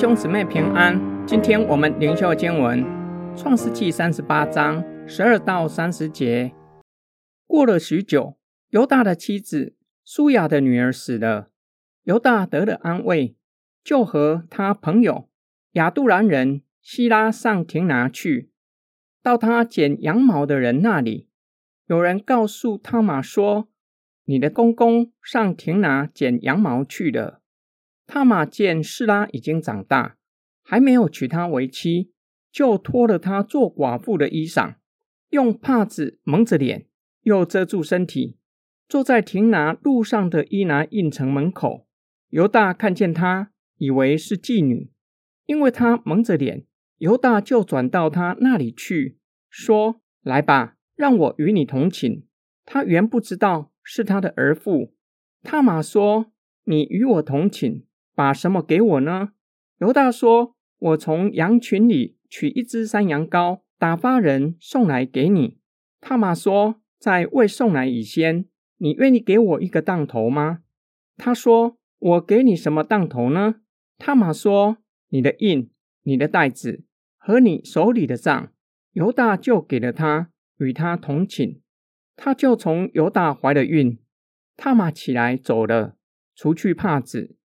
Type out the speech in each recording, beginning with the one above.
兄姊妹平安，今天我们灵修经文《创世纪》三十八章十二到三十节。过了许久，犹大的妻子苏雅的女儿死了，犹大得了安慰，就和他朋友亚杜兰人希拉上亭拿去，到他剪羊毛的人那里。有人告诉他玛说：“你的公公上亭拿剪羊毛去了。”他玛见示拉已经长大，还没有娶她为妻，就脱了她做寡妇的衣裳，用帕子蒙着脸，又遮住身体，坐在亭拿路上的伊拿印城门口。犹大看见她，以为是妓女，因为她蒙着脸，犹大就转到她那里去，说：“来吧，让我与你同寝。”他原不知道是他的儿父。他玛说：“你与我同寝。”把什么给我呢？犹大说：“我从羊群里取一只山羊羔，打发人送来给你。”他玛说：“在未送来以前，你愿意给我一个当头吗？”他说：“我给你什么当头呢？”他玛说：“你的印、你的袋子和你手里的账。”犹大就给了他，与他同寝。他就从犹大怀了孕。他玛起来走了，除去帕子。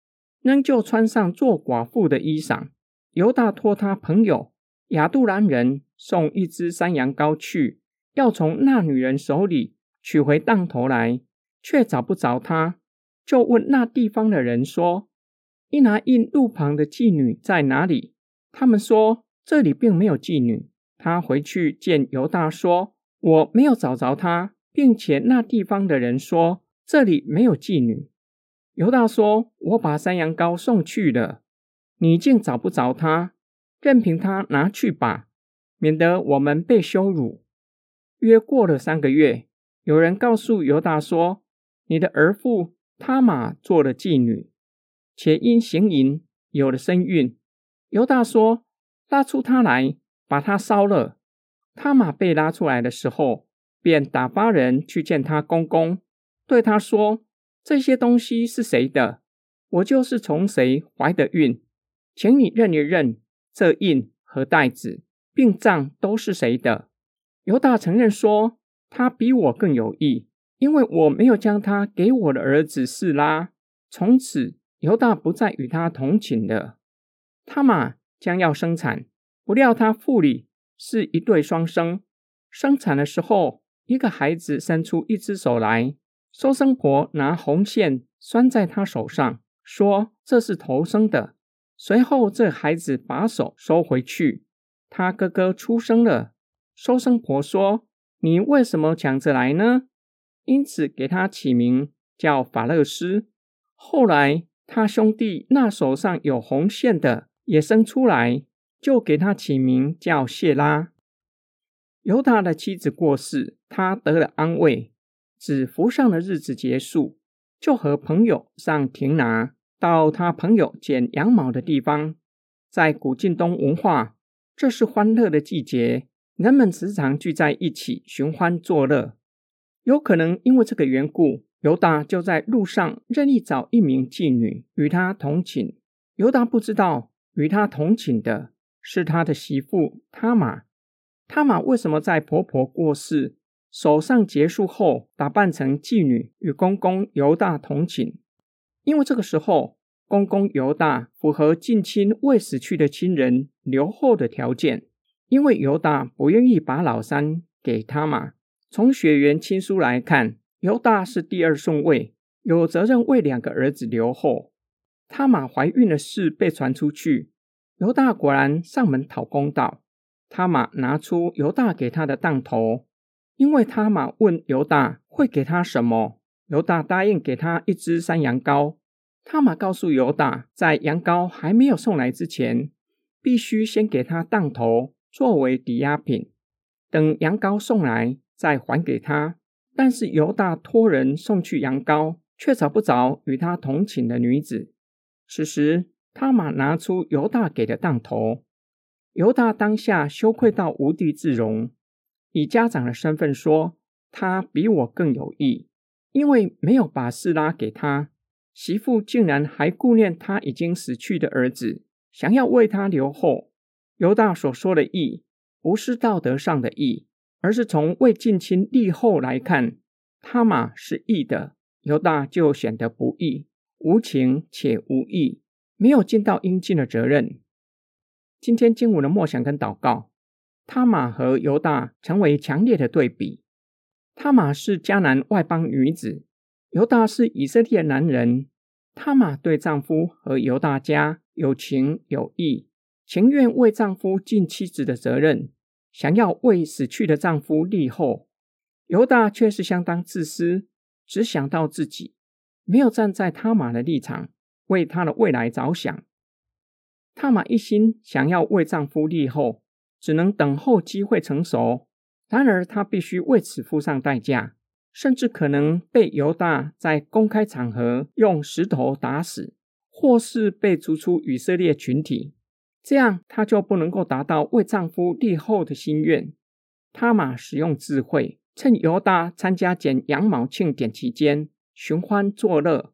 仍旧穿上做寡妇的衣裳。犹大托他朋友亚杜兰人送一只山羊羔去，要从那女人手里取回当头来，却找不着他，就问那地方的人说：“伊拿印路旁的妓女在哪里？”他们说：“这里并没有妓女。”他回去见犹大说：“我没有找着她，并且那地方的人说这里没有妓女。”犹大说：“我把山羊羔送去了，你竟找不着他，任凭他拿去吧，免得我们被羞辱。”约过了三个月，有人告诉犹大说：“你的儿妇他玛做了妓女，且因行淫有了身孕。”犹大说：“拉出他来，把他烧了。”他玛被拉出来的时候，便打发人去见他公公，对他说。这些东西是谁的？我就是从谁怀的孕，请你认一认这印和袋子，并账都是谁的。犹大承认说，他比我更有意，因为我没有将他给我的儿子示拉。从此，犹大不再与他同寝了。他玛将要生产，不料他腹里是一对双生，生产的时候，一个孩子伸出一只手来。收生婆拿红线拴在他手上，说：“这是头生的。”随后，这孩子把手收回去。他哥哥出生了。收生婆说：“你为什么抢着来呢？”因此给他起名叫法勒斯。后来，他兄弟那手上有红线的也生出来，就给他起名叫谢拉。犹大的妻子过世，他得了安慰。指服上的日子结束，就和朋友上亭拿，到他朋友剪羊毛的地方。在古晋东文化，这是欢乐的季节，人们时常聚在一起寻欢作乐。有可能因为这个缘故，犹大就在路上任意找一名妓女与他同寝。犹大不知道与他同寝的是他的媳妇他玛。他玛为什么在婆婆过世？手上结束后，打扮成妓女与公公犹大同寝，因为这个时候公公犹大符合近亲未死去的亲人留后的条件。因为犹大不愿意把老三给他嘛。从血缘亲疏来看，犹大是第二顺位，有责任为两个儿子留后。他玛怀孕的事被传出去，犹大果然上门讨公道。他玛拿出犹大给他的当头。因为他玛问犹大会给他什么，犹大答应给他一只山羊羔。他玛告诉犹大，在羊羔还没有送来之前，必须先给他当头作为抵押品，等羊羔送来再还给他。但是犹大托人送去羊羔，却找不着与他同寝的女子。此时他玛拿出犹大给的当头，犹大当下羞愧到无地自容。以家长的身份说，他比我更有意，因为没有把事拉给他媳妇，竟然还顾念他已经死去的儿子，想要为他留后。犹大所说的义，不是道德上的义，而是从为近亲立后来看，他玛是义的，犹大就显得不义，无情且无义，没有尽到应尽的责任。今天经文的默想跟祷告，他玛和犹大成为强烈的对比。他玛是迦南外邦女子，犹大是以色列男人。他玛对丈夫和犹大家有情有义，情愿为丈夫尽妻子的责任，想要为死去的丈夫立后。犹大却是相当自私，只想到自己，没有站在他玛的立场，为他的未来着想。塔玛一心想要为丈夫立后，只能等候机会成熟。然而，她必须为此付上代价，甚至可能被犹大在公开场合用石头打死，或是被逐出以色列群体。这样，她就不能够达到为丈夫立后的心愿。塔玛使用智慧，趁犹大参加剪羊毛庆典期间寻欢作乐。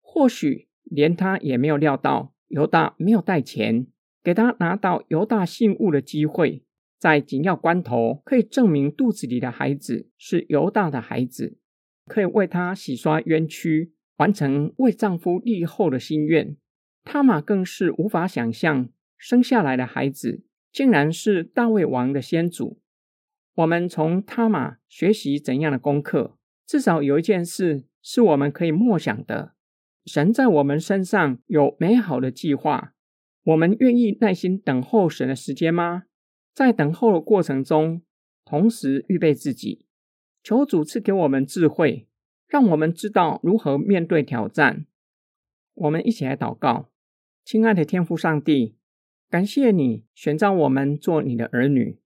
或许连他也没有料到。犹大没有带钱，给他拿到犹大信物的机会，在紧要关头可以证明肚子里的孩子是犹大的孩子，可以为他洗刷冤屈，完成为丈夫立后的心愿。他玛更是无法想象，生下来的孩子竟然是大卫王的先祖。我们从他玛学习怎样的功课？至少有一件事是我们可以默想的。神在我们身上有美好的计划，我们愿意耐心等候神的时间吗？在等候的过程中，同时预备自己，求主赐给我们智慧，让我们知道如何面对挑战。我们一起来祷告，亲爱的天父上帝，感谢你选召我们做你的儿女，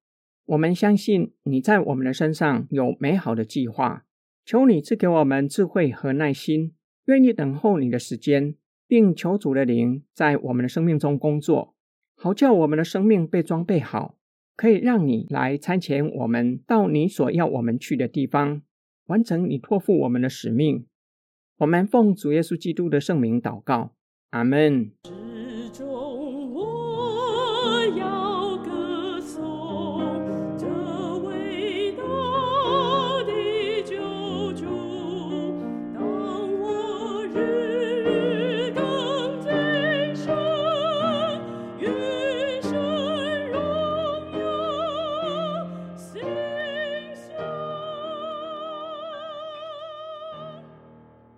我们相信你在我们的身上有美好的计划，求你赐给我们智慧和耐心。愿意等候你的时间，并求主的灵在我们的生命中工作，好叫我们的生命被装备好，可以让你来参前我们到你所要我们去的地方，完成你托付我们的使命。我们奉主耶稣基督的圣名祷告，阿门。